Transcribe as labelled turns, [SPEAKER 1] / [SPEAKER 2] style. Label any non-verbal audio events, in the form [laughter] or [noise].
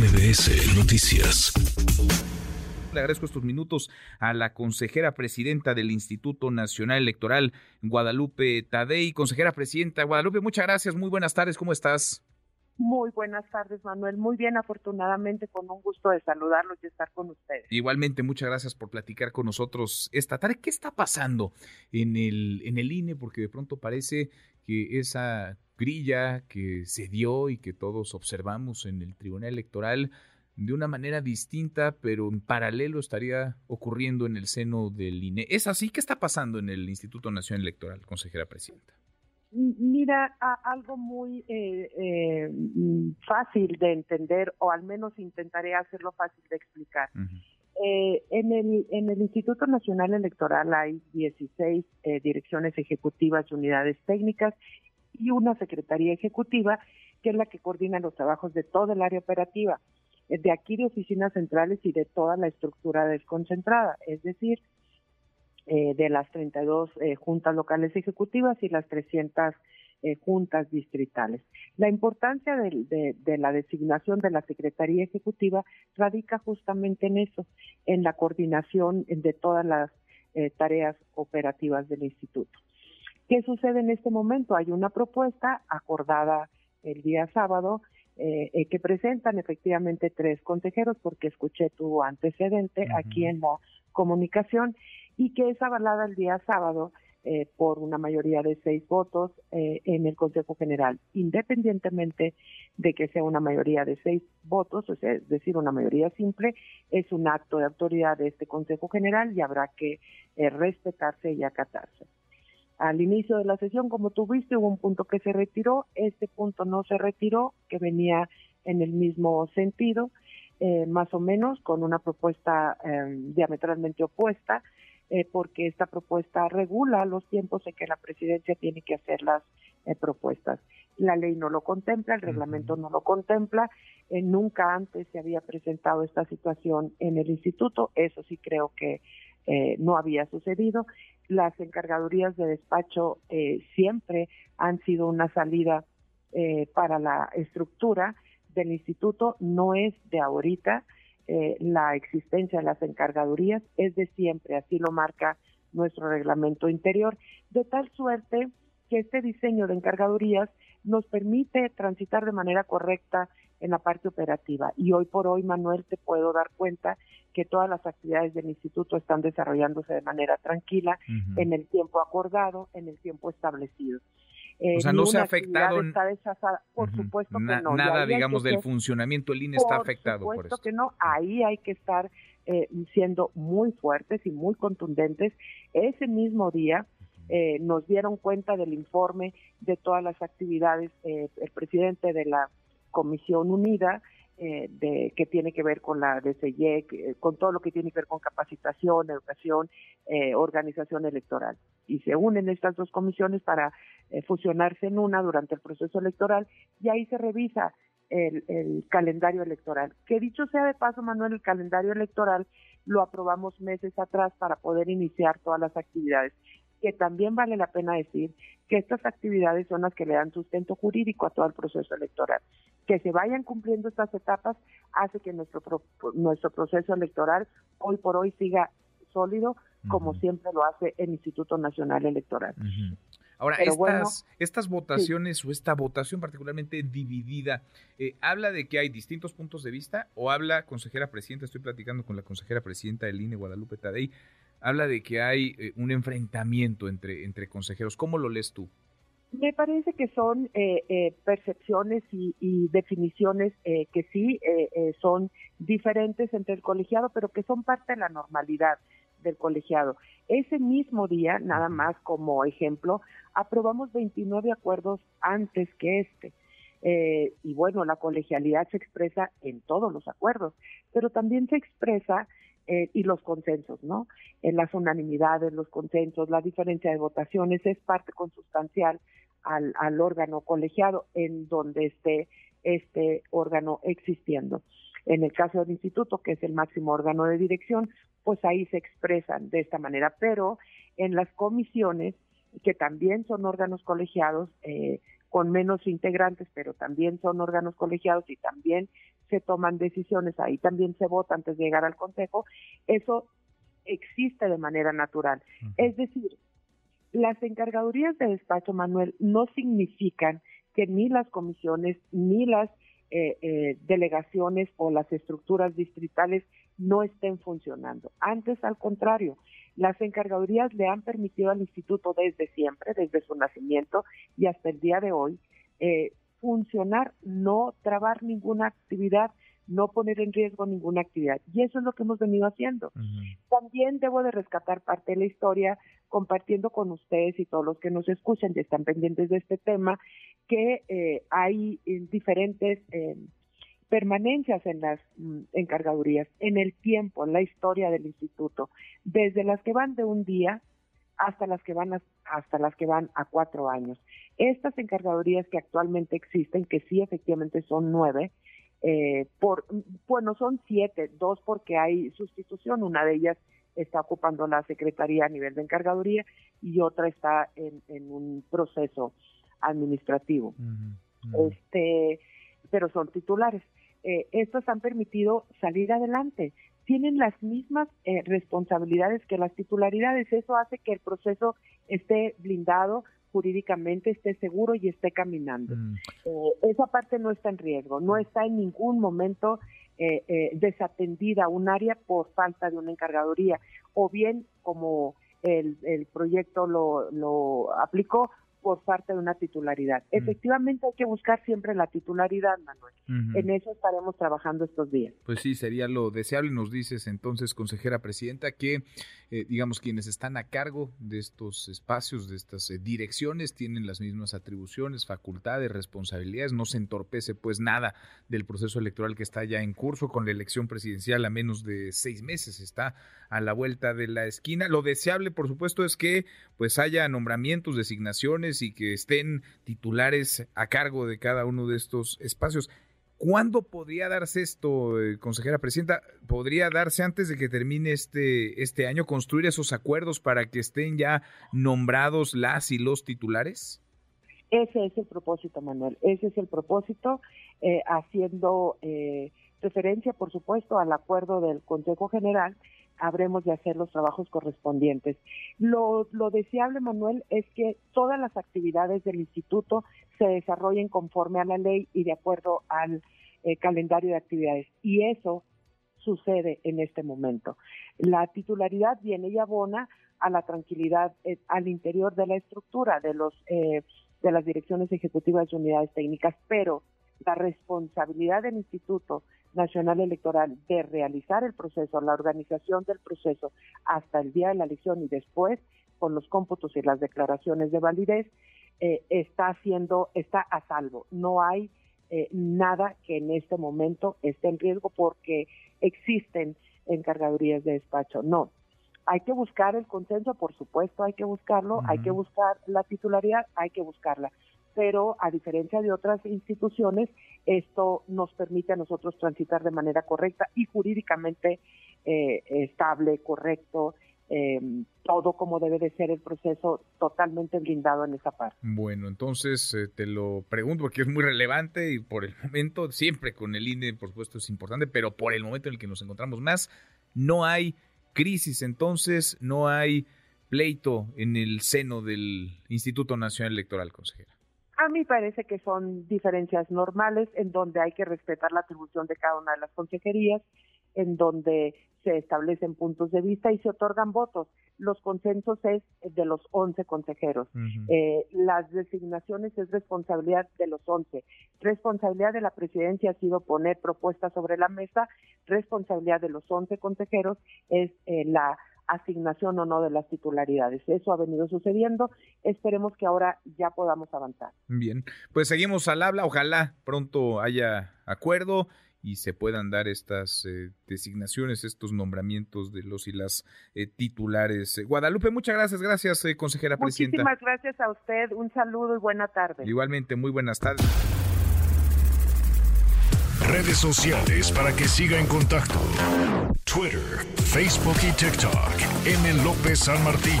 [SPEAKER 1] MBS Noticias.
[SPEAKER 2] Le agradezco estos minutos a la consejera presidenta del Instituto Nacional Electoral, Guadalupe Tadei. Consejera presidenta, Guadalupe, muchas gracias, muy buenas tardes, ¿cómo estás?
[SPEAKER 3] Muy buenas tardes, Manuel. Muy bien, afortunadamente, con un gusto de saludarlos y estar con ustedes.
[SPEAKER 2] Igualmente, muchas gracias por platicar con nosotros esta tarde. ¿Qué está pasando en el, en el INE? Porque de pronto parece que esa grilla que se dio y que todos observamos en el Tribunal Electoral de una manera distinta, pero en paralelo estaría ocurriendo en el seno del INE. ¿Es así? ¿Qué está pasando en el Instituto Nacional Electoral, consejera presidenta?
[SPEAKER 3] Mira, algo muy eh, eh, fácil de entender, o al menos intentaré hacerlo fácil de explicar. Eh, en, el, en el Instituto Nacional Electoral hay 16 direcciones ejecutivas y unidades técnicas y una secretaría ejecutiva que es la que coordina los trabajos de toda el área operativa, de aquí de oficinas centrales y de toda la estructura desconcentrada, es decir, eh, de las 32 eh, juntas locales ejecutivas y las 300 eh, juntas distritales. La importancia de, la designación de la Secretaría Ejecutiva radica justamente en eso, en la coordinación de todas las tareas operativas del instituto. ¿Qué sucede en este momento? Hay una propuesta acordada el día sábado que presentan efectivamente tres consejeros, porque escuché tu antecedente aquí en la comunicación, y que es avalada el día sábado eh, por una mayoría de seis votos eh, en el Consejo General, independientemente de que sea una mayoría de seis votos, o sea, es decir, una mayoría simple, es un acto de autoridad de este Consejo General y habrá que eh, respetarse y acatarse. Al inicio de la sesión, como tú viste, hubo un punto que se retiró, este punto no se retiró, que venía en el mismo sentido, más o menos con una propuesta diametralmente opuesta, eh, porque esta propuesta regula los tiempos en que la presidencia tiene que hacer las eh, propuestas. La ley no lo contempla, el reglamento no lo contempla, eh, nunca antes se había presentado esta situación en el instituto, eso sí creo que no había sucedido. Las encargadurías de despacho siempre han sido una salida para la estructura del instituto, no es de ahorita, eh, la existencia de las encargadurías es de siempre, así lo marca nuestro reglamento interior, de tal suerte que este diseño de encargadurías nos permite transitar de manera correcta en la parte operativa. Y hoy por hoy, Manuel, te puedo dar cuenta que todas las actividades del instituto están desarrollándose de manera tranquila, en el tiempo acordado, en el tiempo establecido.
[SPEAKER 2] Eh, o sea, no se ha afectado.
[SPEAKER 3] Por supuesto que no.
[SPEAKER 2] Nada, digamos, del funcionamiento del INE está afectado
[SPEAKER 3] por,
[SPEAKER 2] esto.
[SPEAKER 3] que no. Ahí hay que estar eh, siendo muy fuertes y muy contundentes. Ese mismo día eh, nos dieron cuenta del informe de todas las actividades. el presidente de la Comisión Unida eh, de, que tiene que ver con la DCY, con todo lo que tiene que ver con capacitación, educación, eh, organización electoral. Y se unen estas dos comisiones para eh, fusionarse en una durante el proceso electoral y ahí se revisa el, el, calendario electoral. Que dicho sea de paso, Manuel, el calendario electoral lo aprobamos meses atrás para poder iniciar todas las actividades que también vale la pena decir que estas actividades son las que le dan sustento jurídico a todo el proceso electoral. Que se vayan cumpliendo estas etapas hace que nuestro, nuestro proceso electoral hoy por hoy siga sólido, como siempre lo hace el Instituto Nacional Electoral.
[SPEAKER 2] Ahora, estas, estas votaciones o esta votación particularmente dividida, eh, ¿habla de que hay distintos puntos de vista o habla, consejera presidenta, estoy platicando con la consejera presidenta del INE, Guadalupe Tadei, habla de que hay eh, un enfrentamiento entre, entre consejeros. ¿Cómo lo lees tú?
[SPEAKER 3] Me parece que son eh, eh, percepciones y, definiciones que sí son diferentes entre el colegiado, pero que son parte de la normalidad del colegiado. Ese mismo día, nada más como ejemplo, aprobamos 29 acuerdos antes que este. y bueno, la colegialidad se expresa en todos los acuerdos, pero también se expresa eh, y los consensos, ¿no? En las unanimidades, los consensos, la diferencia de votaciones es parte consustancial al, órgano colegiado en donde esté este órgano existiendo. En el caso del instituto, que es el máximo órgano de dirección, pues ahí se expresan de esta manera, pero en las comisiones, que también son órganos colegiados, eh, con menos integrantes, pero también son órganos colegiados y también se toman decisiones, ahí también se vota antes de llegar al Consejo, eso existe de manera natural. Es decir, las encargadurías de despacho, Manuel, no significan que ni las comisiones ni las eh, eh, delegaciones o las estructuras distritales no estén funcionando. Antes, al contrario, las encargadurías le han permitido al instituto desde siempre, desde su nacimiento y hasta el día de hoy, eh, funcionar, no trabar ninguna actividad, no poner en riesgo ninguna actividad. Y eso es lo que hemos venido haciendo. También debo de rescatar parte de la historia compartiendo con ustedes y todos los que nos escuchan y están pendientes de este tema, que eh, hay eh, diferentes eh, permanencias en las mm, encargadurías, en el tiempo, en la historia del instituto, desde las que van de un día hasta las que van a, hasta las que van a cuatro años. Estas encargadurías que actualmente existen, que sí efectivamente son nueve, eh, por, bueno, son siete, dos porque hay sustitución, una de ellas está ocupando la secretaría a nivel de encargaduría y otra está en, un proceso administrativo. Este, pero son titulares. Eh, estos han permitido salir adelante. Tienen las mismas eh, responsabilidades que las titularidades. Eso hace que el proceso esté blindado, jurídicamente esté seguro y esté caminando. Mm. Eh, esa parte no está en riesgo, no está en ningún momento eh, eh, desatendida un área por falta de una encargaduría o bien como el, el proyecto lo, lo aplicó por parte de una titularidad. Mm. Efectivamente hay que buscar siempre la titularidad, Manuel. En eso estaremos trabajando estos días.
[SPEAKER 2] Pues sí, sería lo deseable. Nos dices entonces, consejera presidenta, que eh, digamos quienes están a cargo de estos espacios, de estas eh, direcciones, tienen las mismas atribuciones, facultades, responsabilidades. No se entorpece pues nada del proceso electoral que está ya en curso con la elección presidencial a menos de seis meses. Está a la vuelta de la esquina. Lo deseable, por supuesto, es que pues haya nombramientos, designaciones y que estén titulares a cargo de cada uno de estos espacios. ¿Cuándo podría darse esto, eh, consejera presidenta? ¿Podría darse antes de que termine este, este año, construir esos acuerdos para que estén ya nombrados las y los titulares?
[SPEAKER 3] Ese es el propósito, Manuel. Ese es el propósito, eh, haciendo eh, referencia, por supuesto, al acuerdo del Consejo General habremos de hacer los trabajos correspondientes. Lo, deseable, Manuel, es que todas las actividades del instituto se desarrollen conforme a la ley y de acuerdo al eh, calendario de actividades. Y eso sucede en este momento. La titularidad viene y abona a la tranquilidad eh, al interior de la estructura de los eh, de las direcciones ejecutivas y unidades técnicas, pero la responsabilidad del instituto Nacional Electoral de realizar el proceso, la organización del proceso hasta el día de la elección y después con los cómputos y las declaraciones de validez, eh, está haciendo, está a salvo. No hay eh, nada que en este momento esté en riesgo porque existen encargadurías de despacho. No. Hay que buscar el consenso, por supuesto, hay que buscarlo, hay que buscar la titularidad, hay que buscarla pero a diferencia de otras instituciones, esto nos permite a nosotros transitar de manera correcta y jurídicamente eh, estable, correcto, em, todo como debe de ser el proceso totalmente blindado en esa parte.
[SPEAKER 2] Bueno, entonces eh, te lo pregunto porque es muy relevante y por el [laughs] momento, siempre con el INE, por supuesto, es importante, pero por el momento en el que nos encontramos más, no hay crisis, entonces no hay pleito en el seno del Instituto Nacional Electoral, consejera.
[SPEAKER 3] A mí parece que son diferencias normales en donde hay que respetar la atribución de cada una de las consejerías, en donde se establecen puntos de vista y se otorgan votos. Los consensos es de los 11 consejeros. Eh, las designaciones es responsabilidad de los 11. Responsabilidad de la presidencia ha sido poner propuestas sobre la mesa. Responsabilidad de los 11 consejeros es eh, la asignación o no de las titularidades. Eso ha venido sucediendo. Esperemos que ahora ya podamos avanzar.
[SPEAKER 2] Bien, pues seguimos al habla. Ojalá pronto haya acuerdo y se puedan dar estas eh, designaciones, estos nombramientos de los y las eh, titulares. Eh, Guadalupe, muchas gracias, gracias, consejera presidenta.
[SPEAKER 3] Muchísimas gracias a usted, un saludo y buena tarde.
[SPEAKER 2] Igualmente, muy buenas tardes.
[SPEAKER 1] Redes sociales para que siga en contacto: Twitter, Facebook y TikTok. M. López San Martín.